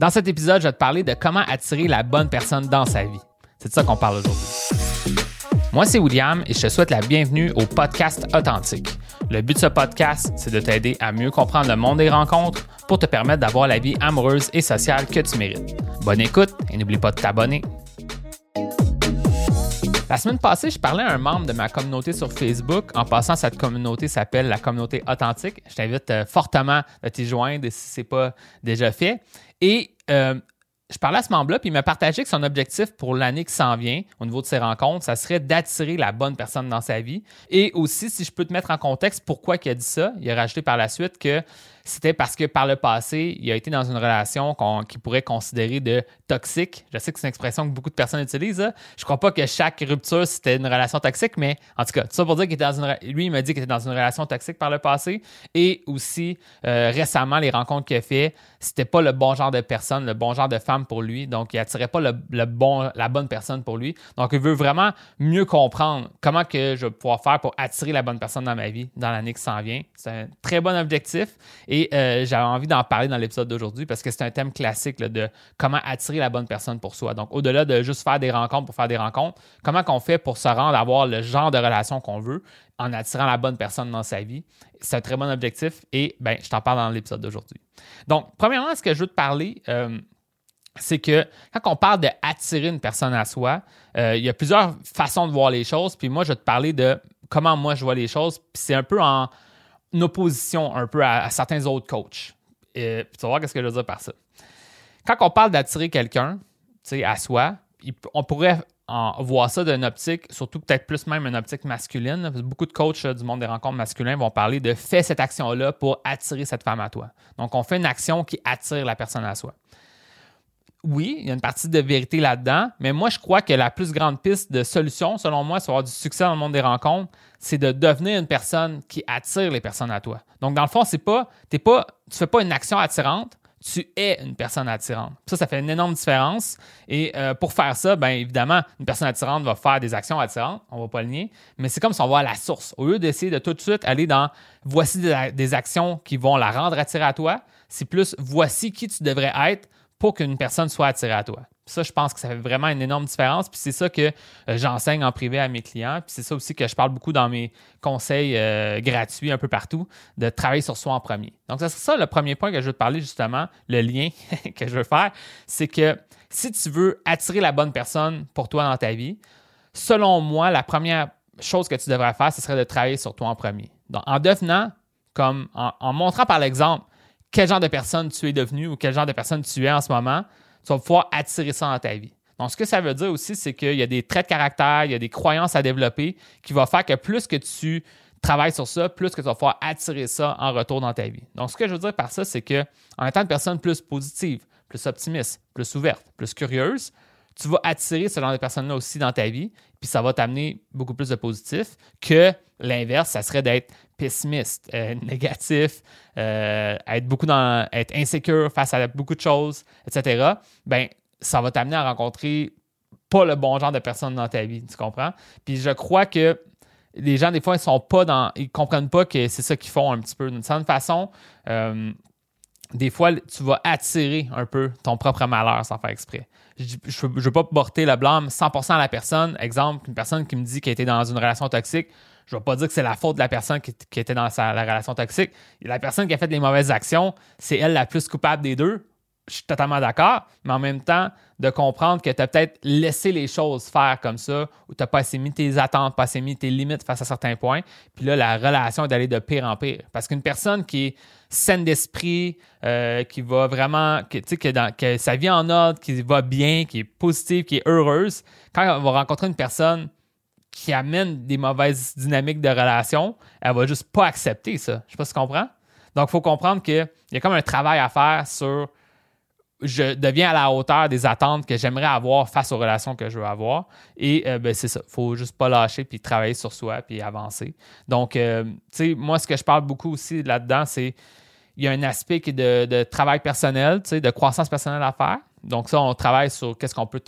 Dans cet épisode, je vais te parler de comment attirer la bonne personne dans sa vie. C'est de ça qu'on parle aujourd'hui. Moi, c'est William et je te souhaite la bienvenue au podcast Authentique. Le but de ce podcast, c'est de t'aider à mieux comprendre le monde des rencontres pour te permettre d'avoir la vie amoureuse et sociale que tu mérites. Bonne écoute et n'oublie pas de t'abonner. La semaine passée, je parlais à un membre de ma communauté sur Facebook. En passant, cette communauté s'appelle la communauté authentique. Je t'invite euh, fortement à t'y joindre si ce n'est pas déjà fait. Et euh, je parlais à ce membre-là, puis il m'a partagé que son objectif pour l'année qui s'en vient, au niveau de ses rencontres, ça serait d'attirer la bonne personne dans sa vie. Et aussi, si je peux te mettre en contexte pourquoi il a dit ça, il a rajouté par la suite que c'était parce que par le passé, il a été dans une relation qu'il pourrait considérer de toxique. Je sais que c'est une expression que beaucoup de personnes utilisent. Hein. Je crois pas que chaque rupture, c'était une relation toxique, mais en tout cas, tout ça pour dire qu'il était dans une... Lui, il m'a dit qu'il était dans une relation toxique par le passé. Et aussi, euh, récemment, les rencontres qu'il a fait, c'était pas le bon genre de personne, le bon genre de femme pour lui. Donc, il attirait pas le, bon, la bonne personne pour lui. Donc, il veut vraiment mieux comprendre comment que je vais pouvoir faire pour attirer la bonne personne dans ma vie dans l'année qui s'en vient. C'est un très bon objectif. Et euh, j'avais envie d'en parler dans l'épisode d'aujourd'hui parce que c'est un thème classique de comment attirer la bonne personne pour soi. Donc, au-delà de juste faire des rencontres pour faire des rencontres, comment qu'on fait pour se rendre à avoir le genre de relation qu'on veut en attirant la bonne personne dans sa vie? C'est un très bon objectif et ben, je t'en parle dans l'épisode d'aujourd'hui. Donc, premièrement, ce que je veux te parler, euh, c'est que quand on parle d'attirer une personne à soi, euh, il y a plusieurs façons de voir les choses. Puis moi, je vais te parler de comment moi je vois les choses. Puis c'est un peu en opposition un peu à, certains autres coachs. Et, tu vas voir ce que je veux dire par ça. Quand on parle d'attirer quelqu'un à soi, on pourrait en voir ça d'une optique, surtout peut-être plus même une optique masculine. beaucoup de coachs du monde des rencontres masculins vont parler de fais cette action-là pour attirer cette femme à toi. Donc, on fait une action qui attire la personne à soi oui, il y a une partie de vérité là-dedans, mais moi, je crois que la plus grande piste de solution, selon moi, sur avoir du succès dans le monde des rencontres, c'est de devenir une personne qui attire les personnes à toi. Donc, dans le fond, c'est pas, t'es pas, tu fais pas une action attirante, tu es une personne attirante. Ça, ça fait une énorme différence. Et euh, pour faire ça, bien évidemment, une personne attirante va faire des actions attirantes, on va pas le nier, mais c'est comme si on va à la source. Au lieu d'essayer de tout de suite aller dans voici des, des actions qui vont la rendre attirée à toi, c'est plus voici qui tu devrais être pour qu'une personne soit attirée à toi. Ça, je pense que ça fait vraiment une énorme différence. Puis c'est ça que euh, j'enseigne en privé à mes clients. Puis c'est ça aussi que je parle beaucoup dans mes conseils euh, gratuits un peu partout, de travailler sur soi en premier. Donc, c'est ça le premier point que je veux te parler justement, le lien que je veux faire, c'est que si tu veux attirer la bonne personne pour toi dans ta vie, selon moi, la première chose que tu devrais faire, ce serait de travailler sur toi en premier. Donc, en devenant comme, en montrant par l'exemple, quel genre de personne tu es devenu ou quel genre de personne tu es en ce moment, tu vas pouvoir attirer ça dans ta vie. Donc, ce que ça veut dire aussi, c'est qu'il y a des traits de caractère, il y a des croyances à développer qui vont faire que plus que tu travailles sur ça, plus que tu vas pouvoir attirer ça en retour dans ta vie. Donc, ce que je veux dire par ça, c'est que en étant une personne plus positive, plus optimiste, plus ouverte, plus curieuse, tu vas attirer ce genre de personnes-là aussi dans ta vie, puis ça va t'amener beaucoup plus de positif que l'inverse, ça serait d'être pessimiste, euh, négatif, euh, être beaucoup dans être insécure face à beaucoup de choses, etc. Ben ça va t'amener à rencontrer pas le bon genre de personnes dans ta vie, tu comprends? Puis je crois que les gens, des fois, ils sont pas dans. Ils comprennent pas que c'est ça qu'ils font un petit peu. D'une certaine façon, euh, des fois, tu vas attirer un peu ton propre malheur sans faire exprès. Je ne veux pas porter le blâme 100% à la personne. Exemple, une personne qui me dit qu'elle était dans une relation toxique, je ne vais pas dire que c'est la faute de la personne qui, était dans la relation toxique. La personne qui a fait des mauvaises actions, c'est elle la plus coupable des deux. Je suis totalement d'accord, mais en même temps, de comprendre que tu as peut-être laissé les choses faire comme ça, ou tu n'as pas assez mis tes attentes, pas assez mis tes limites face à certains points. Puis là, la relation est d'aller de pire en pire. Parce qu'une personne qui est saine d'esprit, euh, qui va vraiment, que, que, dans, que sa vie en ordre, qui va bien, qui est positive, qui est heureuse, quand elle va rencontrer une personne qui amène des mauvaises dynamiques de relation, elle va juste pas accepter ça. Je sais pas si tu comprends. Donc, il faut comprendre qu'il y a comme un travail à faire sur je deviens à la hauteur des attentes que j'aimerais avoir face aux relations que je veux avoir. Et euh, ben, c'est ça. Faut juste pas lâcher puis travailler sur soi puis avancer. Donc, euh, tu sais, moi, ce que je parle beaucoup aussi là-dedans, c'est il y a un aspect qui est de, de travail personnel, de croissance personnelle à faire. Donc ça, on travaille sur qu'est-ce qu'on peut,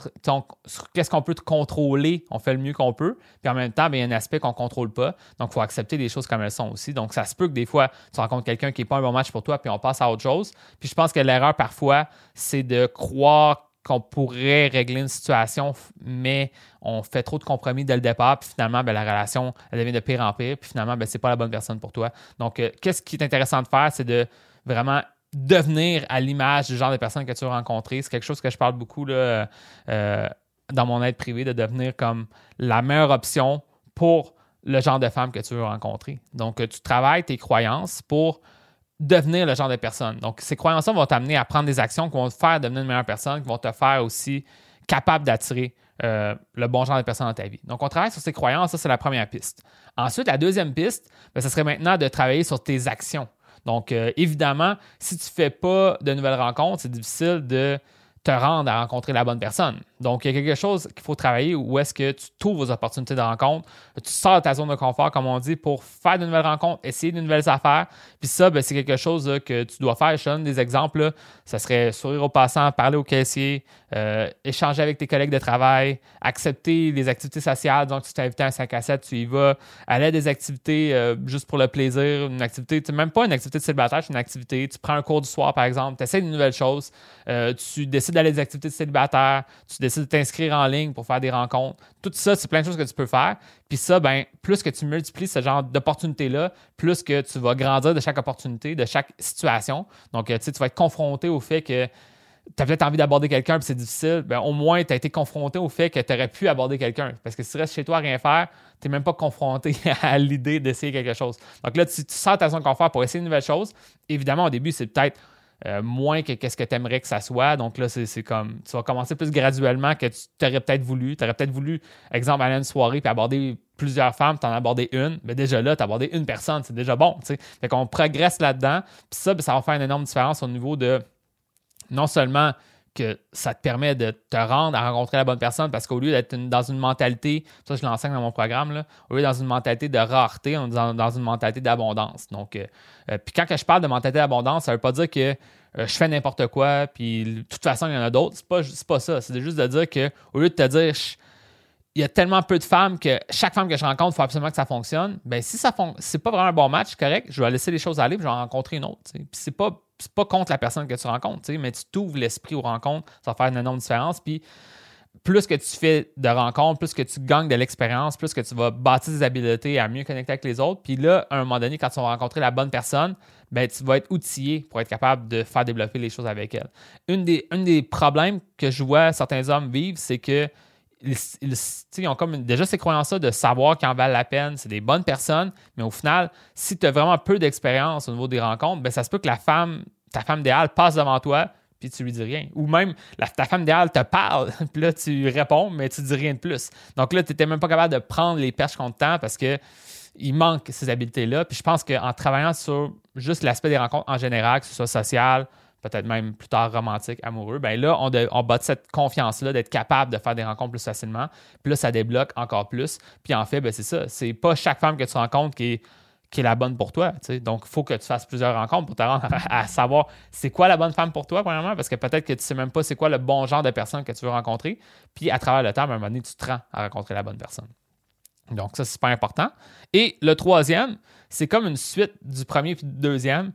qu'est-ce peut contrôler, on fait le mieux qu'on peut. Puis en même temps, ben, il y a un aspect qu'on ne contrôle pas. Donc il faut accepter les choses comme elles sont aussi. Donc ça se peut que des fois, tu rencontres quelqu'un qui n'est pas un bon match pour toi, puis on passe à autre chose. Puis je pense que l'erreur parfois, c'est de croire qu'on pourrait régler une situation, mais on fait trop de compromis dès le départ, puis finalement, ben, la relation, elle devient de pire en pire, puis finalement, ben, ce n'est pas la bonne personne pour toi. Donc, euh, qu'est-ce qui est intéressant de faire, c'est de vraiment devenir à l'image du genre de personne que tu veux rencontrer. C'est quelque chose que je parle beaucoup là, euh, dans mon aide privée, de devenir comme la meilleure option pour le genre de femme que tu veux rencontrer. Donc, tu travailles tes croyances pour devenir le genre de personne. Donc, ces croyances-là vont t'amener à prendre des actions qui vont te faire devenir une meilleure personne, qui vont te faire aussi capable d'attirer euh, le bon genre de personne dans ta vie. Donc, on travaille sur ces croyances, ça, c'est la première piste. Ensuite, la deuxième piste, ben, ce serait maintenant de travailler sur tes actions. Donc, euh, évidemment, si tu ne fais pas de nouvelles rencontres, c'est difficile de te rendre à rencontrer la bonne personne. Donc, il y a quelque chose qu'il faut travailler où est-ce que tu trouves aux opportunités de rencontre, tu sors de ta zone de confort, comme on dit, pour faire de nouvelles rencontres, essayer de nouvelles affaires. Puis ça, ben, c'est quelque chose que tu dois faire. Je donne des exemples. Ça serait sourire aux passants, parler au caissier, euh, échanger avec tes collègues de travail, accepter les activités sociales. Donc, tu t'es invité à un 5 à 7, tu y vas. Aller à des activités euh, juste pour le plaisir, une activité, même pas une activité de célibataire, c'est une activité. Tu prends un cours du soir, par exemple, tu essaies de nouvelles choses, euh, tu décides d'aller à des activités de célibataire, tu de t'inscrire en ligne pour faire des rencontres. Tout ça, c'est plein de choses que tu peux faire. Puis ça, ben, plus que tu multiplies ce genre d'opportunités-là, plus que tu vas grandir de chaque opportunité, de chaque situation. Donc, euh, tu sais, tu vas être confronté au fait que tu as peut-être envie d'aborder quelqu'un puis c'est difficile, ben, au moins tu as été confronté au fait que tu aurais pu aborder quelqu'un. Parce que si tu restes chez toi à rien faire, tu n'es même pas confronté à l'idée d'essayer quelque chose. Donc là, tu, tu sors ta zone de confort pour essayer une nouvelle chose. Évidemment, au début, c'est peut-être euh, moins que qu'est-ce que tu aimerais que ça soit. Donc là, c'est comme, tu vas commencer plus graduellement que tu aurais peut-être voulu. Tu aurais peut-être voulu, exemple, aller à une soirée puis aborder plusieurs femmes, tu en as abordé une, mais déjà là, tu as abordé une personne, c'est déjà bon. sais. Fait qu'on progresse là-dedans. Puis ça, ben, ça va faire une énorme différence au niveau de non seulement que ça te permet de te rendre à rencontrer la bonne personne parce qu'au lieu d'être dans une mentalité, ça je l'enseigne dans mon programme, au lieu dans une mentalité de rareté, on est dans, une mentalité d'abondance. Donc, euh, euh, puis quand que je parle de mentalité d'abondance, ça ne veut pas dire que euh, je fais n'importe quoi, puis de toute façon, il y en a d'autres. C'est pas, pas ça. C'est juste de dire qu'au lieu de te dire, il y a tellement peu de femmes que chaque femme que je rencontre, il faut absolument que ça fonctionne. Ben si ça c'est pas vraiment un bon match, correct, je vais laisser les choses aller, puis je vais en rencontrer une autre. Puis c'est pas c'est pas contre la personne que tu rencontres, mais tu t'ouvres l'esprit aux rencontres, ça va faire une énorme différence. Puis plus que tu fais de rencontres, plus que tu gagnes de l'expérience, plus que tu vas bâtir des habiletés à mieux connecter avec les autres. Puis là, à un moment donné, quand tu vas rencontrer la bonne personne, ben, tu vas être outillé pour être capable de faire développer les choses avec elle. Une des, un des problèmes que je vois certains hommes vivre, c'est que ils, ont comme déjà ces croyances-là de savoir qu'ils en valent la peine, c'est des bonnes personnes, mais au final, si tu as vraiment peu d'expérience au niveau des rencontres, ben ça se peut que la femme, ta femme idéale passe devant toi, puis tu lui dis rien. Ou même ta femme idéale te parle, puis là tu réponds, mais tu dis rien de plus. Donc là, tu n'étais même pas capable de prendre les perches contre temps parce que il manque ces habiletés-là. Puis je pense qu'en travaillant sur juste l'aspect des rencontres en général, que ce soit social, peut-être même plus tard romantique, amoureux, ben là, on, de, on cette confiance-là d'être capable de faire des rencontres plus facilement. Puis là, ça débloque encore plus. Puis en fait, ben c'est ça. C'est pas chaque femme que tu rencontres qui est, qui est la bonne pour toi. Donc, il faut que tu fasses plusieurs rencontres pour te rendre à, savoir c'est quoi la bonne femme pour toi, premièrement, parce que peut-être que tu sais même pas c'est quoi le bon genre de personne que tu veux rencontrer. Puis à travers le temps, ben, à un moment donné, tu te rends à rencontrer la bonne personne. Donc, ça, c'est super important. Et le troisième, c'est comme une suite du premier puis du deuxième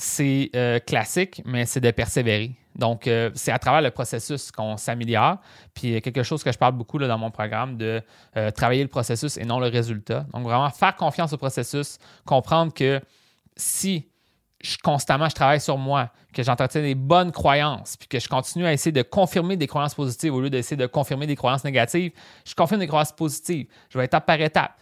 c'est euh, classique, mais c'est de persévérer. Donc, euh, c'est à travers le processus qu'on s'améliore. Puis, quelque chose que je parle beaucoup dans mon programme, de euh, travailler le processus et non le résultat. Donc, vraiment faire confiance au processus, comprendre que si je, constamment je travaille sur moi, que j'entretiens des bonnes croyances, puis que je continue à essayer de confirmer des croyances positives au lieu d'essayer de confirmer des croyances négatives, je confirme des croyances positives. Je vais étape par étape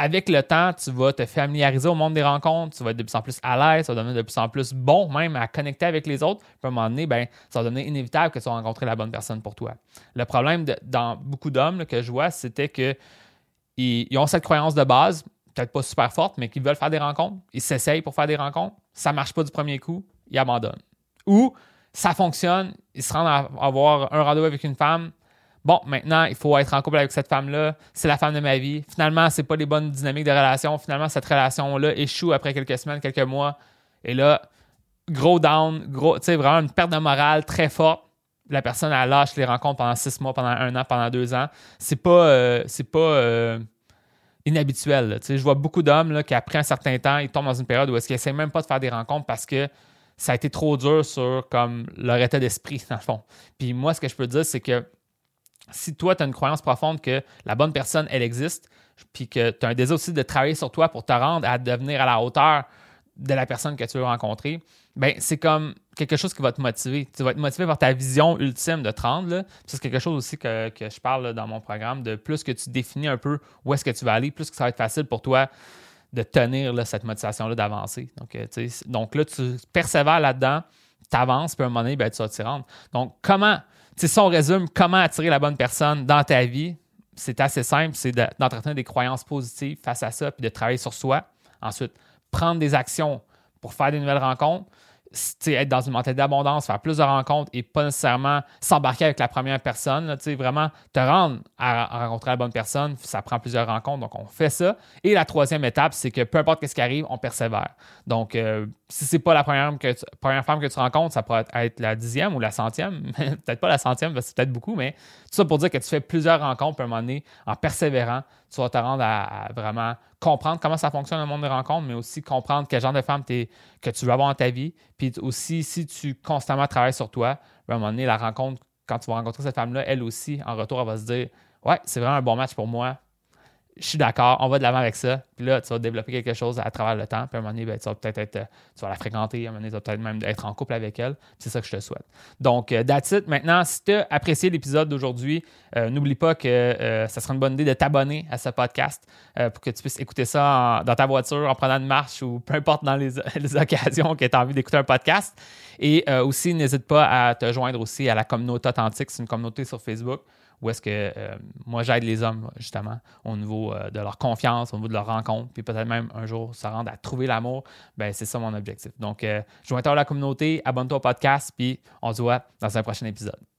avec le temps, tu vas te familiariser au monde des rencontres, tu vas être de plus en plus à l'aise, ça va devenir de plus en plus bon même à connecter avec les autres. Puis à un moment donné, ben, ça va devenir inévitable que tu vas rencontrer la bonne personne pour toi. Le problème dans beaucoup d'hommes que je vois, c'était qu'ils ils ont cette croyance de base, peut-être pas super forte, mais qu'ils veulent faire des rencontres. Ils s'essayent pour faire des rencontres. Ça marche pas du premier coup, ils abandonnent. Ou ça fonctionne, ils se rendent à avoir un rendez-vous avec une femme, bon, maintenant, il faut être en couple avec cette femme-là, c'est la femme de ma vie. Finalement, c'est pas les bonnes dynamiques de relation. Finalement, cette relation-là échoue après quelques semaines, quelques mois. Et là, gros down, gros, tu sais, vraiment une perte de morale très forte. La personne, elle lâche les rencontres pendant six mois, pendant un an, pendant deux ans. C'est pas, euh, c'est pas euh, inhabituel. Je vois beaucoup d'hommes qui, après un certain temps, ils tombent dans une période où est-ce qu'ils essaient même pas de faire des rencontres parce que ça a été trop dur sur comme leur état d'esprit, dans le fond. Puis moi, ce que je peux dire, c'est que si toi, tu as une croyance profonde que la bonne personne, elle existe, puis que tu as un désir aussi de travailler sur toi pour te rendre à devenir à la hauteur de la personne que tu veux rencontrer, ben c'est comme quelque chose qui va te motiver. Tu vas être motivé par ta vision ultime de te rendre. C'est quelque chose aussi que, je parle dans mon programme, de plus que tu définis un peu où est-ce que tu vas aller, plus que ça va être facile pour toi de tenir cette motivation-là d'avancer. Donc, euh, donc là, tu persévères là-dedans, tu avances, puis à un moment donné, ben, tu vas t'y rendre. Donc, comment, si on résume, comment attirer la bonne personne dans ta vie, c'est assez simple, c'est d'entretenir des croyances positives face à ça, puis de travailler sur soi. Ensuite, prendre des actions pour faire des nouvelles rencontres être dans une mentalité d'abondance, faire plus de rencontres et pas nécessairement s'embarquer avec la première personne. Là, vraiment te rendre à, rencontrer la bonne personne, ça prend plusieurs rencontres, donc on fait ça. Et la troisième étape, c'est que peu importe ce qui arrive, on persévère. Donc, euh, si c'est pas la première, femme que tu rencontres, ça pourrait être la dixième ou la centième, peut-être pas la centième, c'est peut-être beaucoup, mais tout ça pour dire que tu fais plusieurs rencontres, à un moment donné, en persévérant, tu vas te rendre à, vraiment comprendre comment ça fonctionne le monde des rencontres, mais aussi comprendre quel genre de femme que tu veux avoir dans ta vie. Puis aussi, si tu constamment travailles sur toi, à un moment donné, la rencontre, quand tu vas rencontrer cette femme-là, elle aussi, en retour, elle va se dire Ouais, c'est vraiment un bon match pour moi je suis d'accord, on va de l'avant avec ça. Puis là, tu vas développer quelque chose à travers le temps. Puis à un moment donné, ben, tu vas peut-être être, euh, tu vas la fréquenter. À un moment donné, tu vas peut-être même être en couple avec elle. C'est ça que je te souhaite. Donc, euh, that's it. Maintenant, si tu as apprécié l'épisode d'aujourd'hui, euh, n'oublie pas que ça sera une bonne idée de t'abonner à ce podcast pour que tu puisses écouter ça dans ta voiture, en prenant une marche ou peu importe dans les, les occasions que tu as envie d'écouter un podcast. Et aussi, n'hésite pas à te joindre aussi à la communauté authentique. C'est une communauté sur Facebook où est-ce que euh, moi j'aide les hommes justement au niveau euh, de leur confiance, au niveau de leur rencontre, puis peut-être même un jour se rendre à trouver l'amour, ben c'est ça mon objectif. Donc, euh, joins-toi à la communauté, abonne-toi au podcast, puis on se voit dans un prochain épisode.